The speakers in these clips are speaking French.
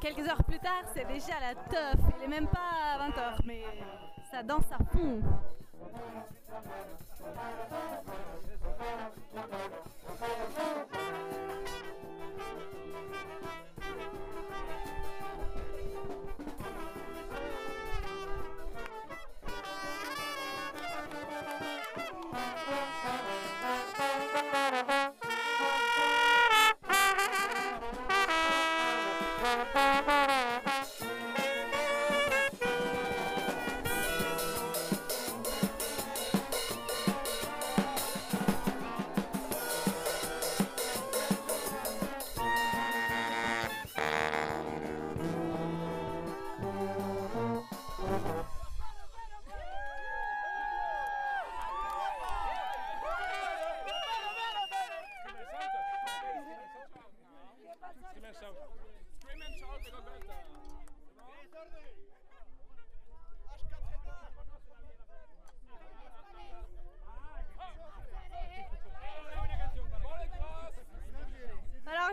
quelques heures plus tard, c'est déjà la teuf. Il est même pas à 20h, mais ça danse à fond.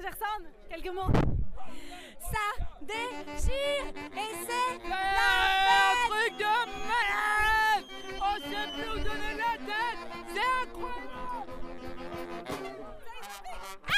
Jefferson, quelques mots. Ça déchire et c'est La. un truc de malade On sait plus où donner la tête C'est incroyable ah